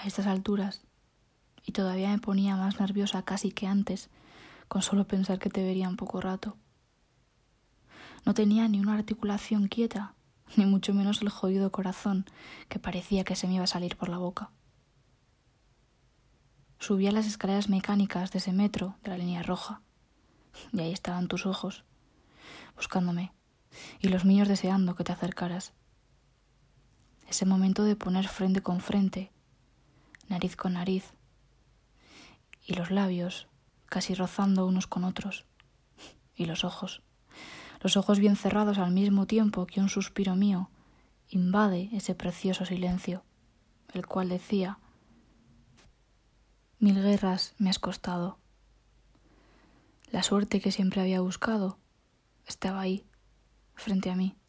a estas alturas, y todavía me ponía más nerviosa casi que antes, con solo pensar que te vería un poco rato. No tenía ni una articulación quieta, ni mucho menos el jodido corazón que parecía que se me iba a salir por la boca. Subí a las escaleras mecánicas de ese metro de la línea roja, y ahí estaban tus ojos, buscándome, y los míos deseando que te acercaras. Ese momento de poner frente con frente, nariz con nariz, y los labios casi rozando unos con otros, y los ojos, los ojos bien cerrados al mismo tiempo que un suspiro mío invade ese precioso silencio, el cual decía, mil guerras me has costado. La suerte que siempre había buscado estaba ahí, frente a mí.